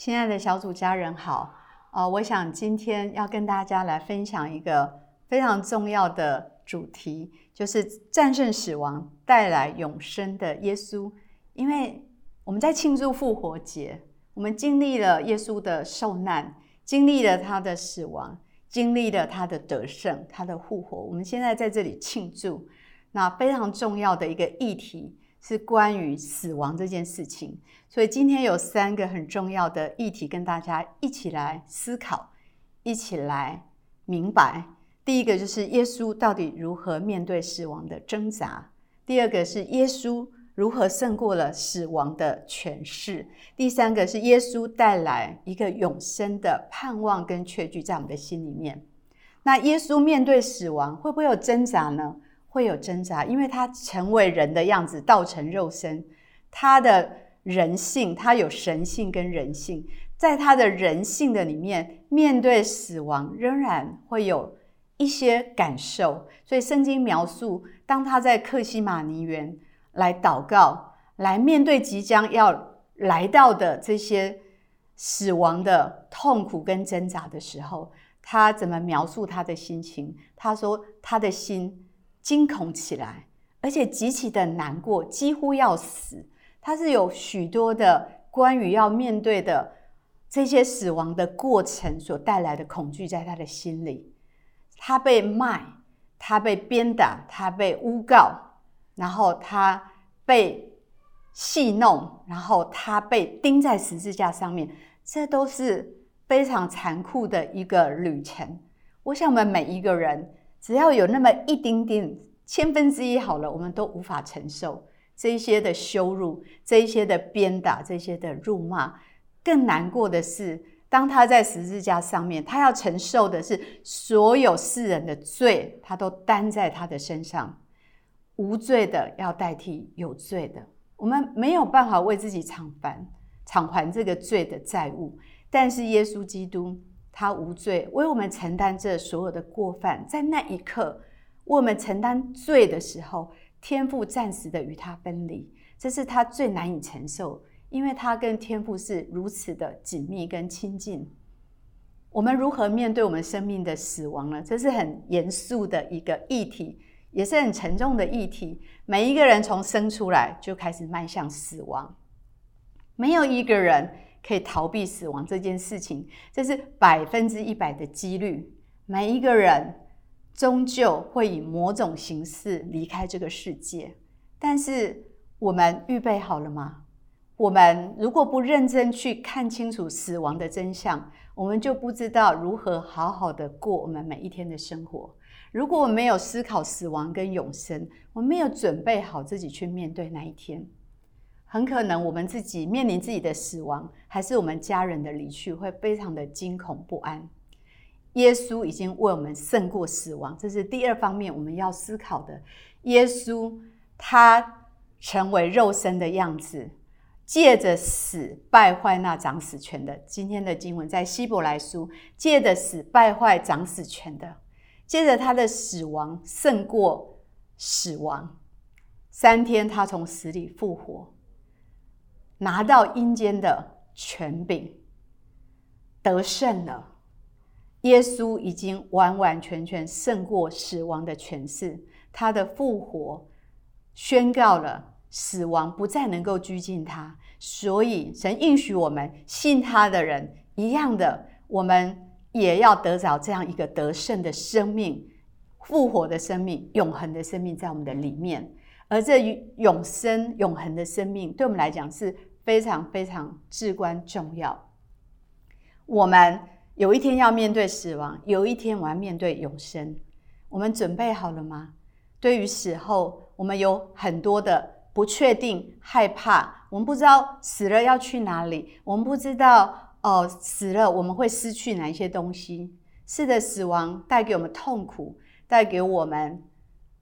亲爱的小组家人好，呃，我想今天要跟大家来分享一个非常重要的主题，就是战胜死亡、带来永生的耶稣。因为我们在庆祝复活节，我们经历了耶稣的受难，经历了他的死亡，经历了他的得胜、他的复活。我们现在在这里庆祝，那非常重要的一个议题。是关于死亡这件事情，所以今天有三个很重要的议题跟大家一起来思考，一起来明白。第一个就是耶稣到底如何面对死亡的挣扎；第二个是耶稣如何胜过了死亡的权势；第三个是耶稣带来一个永生的盼望跟确据在我们的心里面。那耶稣面对死亡会不会有挣扎呢？会有挣扎，因为他成为人的样子，道成肉身，他的人性，他有神性跟人性，在他的人性的里面，面对死亡仍然会有一些感受。所以圣经描述，当他在克西马尼园来祷告，来面对即将要来到的这些死亡的痛苦跟挣扎的时候，他怎么描述他的心情？他说，他的心。惊恐起来，而且极其的难过，几乎要死。他是有许多的关于要面对的这些死亡的过程所带来的恐惧，在他的心里。他被卖，他被鞭打，他被诬告，然后他被戏弄，然后他被钉在十字架上面。这都是非常残酷的一个旅程。我想，我们每一个人。只要有那么一丁点千分之一好了，我们都无法承受这一些的羞辱，这一些的鞭打，这些的辱骂。更难过的是，当他在十字架上面，他要承受的是所有世人的罪，他都担在他的身上，无罪的要代替有罪的。我们没有办法为自己偿还偿还这个罪的债务，但是耶稣基督。他无罪，为我们承担这所有的过犯。在那一刻，为我们承担罪的时候，天父暂时的与他分离，这是他最难以承受，因为他跟天父是如此的紧密跟亲近。我们如何面对我们生命的死亡呢？这是很严肃的一个议题，也是很沉重的议题。每一个人从生出来就开始迈向死亡，没有一个人。可以逃避死亡这件事情，这是百分之一百的几率。每一个人终究会以某种形式离开这个世界，但是我们预备好了吗？我们如果不认真去看清楚死亡的真相，我们就不知道如何好好的过我们每一天的生活。如果我没有思考死亡跟永生，我没有准备好自己去面对那一天。很可能我们自己面临自己的死亡，还是我们家人的离去，会非常的惊恐不安。耶稣已经为我们胜过死亡，这是第二方面我们要思考的。耶稣他成为肉身的样子，借着死败坏那掌死权的。今天的经文在希伯来书，借着死败坏掌死权的，借着他的死亡胜过死亡。三天他从死里复活。拿到阴间的权柄，得胜了。耶稣已经完完全全胜过死亡的权势，他的复活宣告了死亡不再能够拘禁他。所以，神应许我们信他的人一样的，我们也要得着这样一个得胜的生命、复活的生命、永恒的生命在我们的里面。而这永生、永恒的生命，对我们来讲是。非常非常至关重要。我们有一天要面对死亡，有一天我要面对永生。我们准备好了吗？对于死后，我们有很多的不确定、害怕。我们不知道死了要去哪里，我们不知道哦，死了我们会失去哪一些东西。是的，死亡带给我们痛苦，带给我们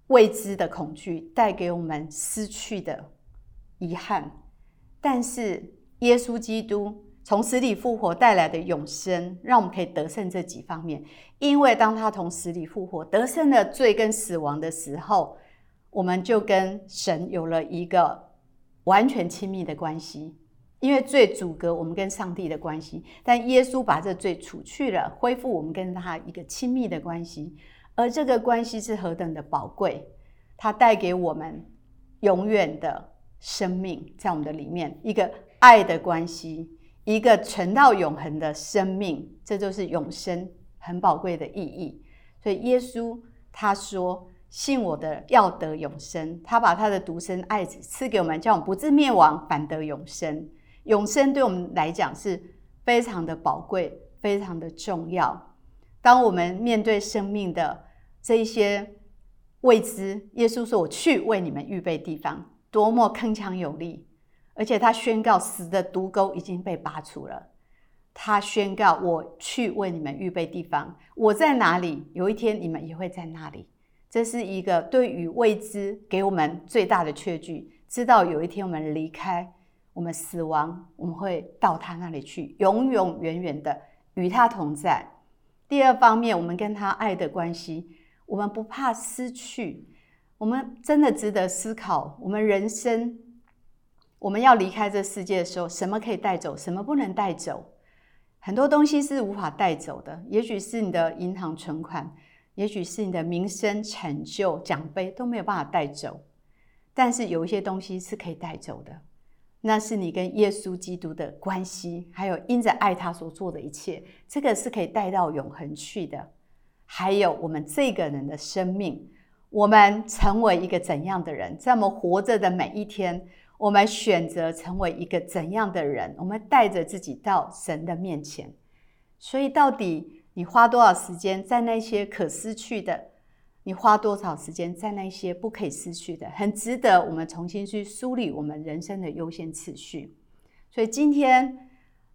未知的恐惧，带给我们失去的遗憾。但是耶稣基督从死里复活带来的永生，让我们可以得胜这几方面。因为当他从死里复活，得胜了罪跟死亡的时候，我们就跟神有了一个完全亲密的关系。因为罪阻隔我们跟上帝的关系，但耶稣把这罪除去了，恢复我们跟他一个亲密的关系，而这个关系是何等的宝贵，它带给我们永远的生命，在我们的里面，一个爱的关系，一个存到永恒的生命，这就是永生很宝贵的意义。所以耶稣他说。信我的要得永生，他把他的独生爱子赐给我们，叫我们不至灭亡，反得永生。永生对我们来讲是非常的宝贵，非常的重要。当我们面对生命的这一些未知，耶稣说：“我去为你们预备地方。”多么铿锵有力！而且他宣告死的毒钩已经被拔除了。他宣告：“我去为你们预备地方，我在哪里？有一天你们也会在那里。”这是一个对于未知给我们最大的确据，知道有一天我们离开，我们死亡，我们会到他那里去，永永远远的与他同在。第二方面，我们跟他爱的关系，我们不怕失去，我们真的值得思考。我们人生，我们要离开这世界的时候，什么可以带走，什么不能带走？很多东西是无法带走的，也许是你的银行存款。也许是你的名声、成就、奖杯都没有办法带走，但是有一些东西是可以带走的，那是你跟耶稣基督的关系，还有因着爱他所做的一切，这个是可以带到永恒去的。还有我们这个人的生命，我们成为一个怎样的人，在我们活着的每一天，我们选择成为一个怎样的人，我们带着自己到神的面前。所以到底。你花多少时间在那些可失去的？你花多少时间在那些不可以失去的？很值得我们重新去梳理我们人生的优先次序。所以今天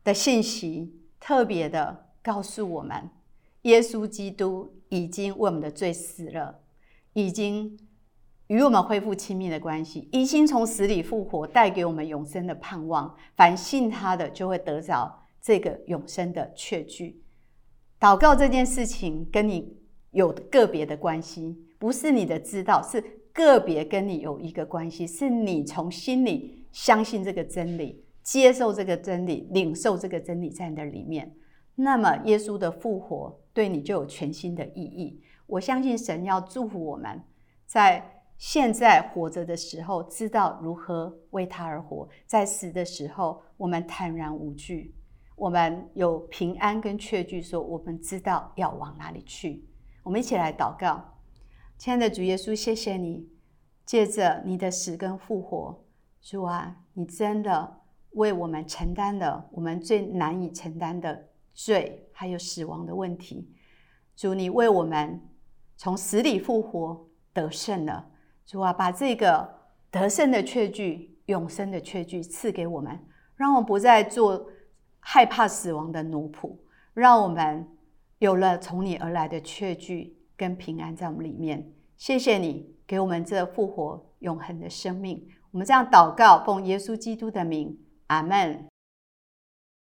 的信息特别的告诉我们：耶稣基督已经为我们的罪死了，已经与我们恢复亲密的关系，已经从死里复活，带给我们永生的盼望。凡信他的，就会得着这个永生的确据。祷告这件事情跟你有个别的关系，不是你的知道，是个别跟你有一个关系，是你从心里相信这个真理，接受这个真理，领受这个真理在你的里面。那么耶稣的复活对你就有全新的意义。我相信神要祝福我们，在现在活着的时候，知道如何为他而活；在死的时候，我们坦然无惧。我们有平安跟确据，说我们知道要往哪里去。我们一起来祷告，亲爱的主耶稣，谢谢你，借着你的死跟复活，主啊，你真的为我们承担了我们最难以承担的罪，还有死亡的问题。主，你为我们从死里复活得胜了。主啊，把这个得胜的确据、永生的确据赐给我们，让我们不再做。害怕死亡的奴仆，让我们有了从你而来的确据跟平安在我们里面。谢谢你给我们这复活永恒的生命。我们这样祷告，奉耶稣基督的名，阿门。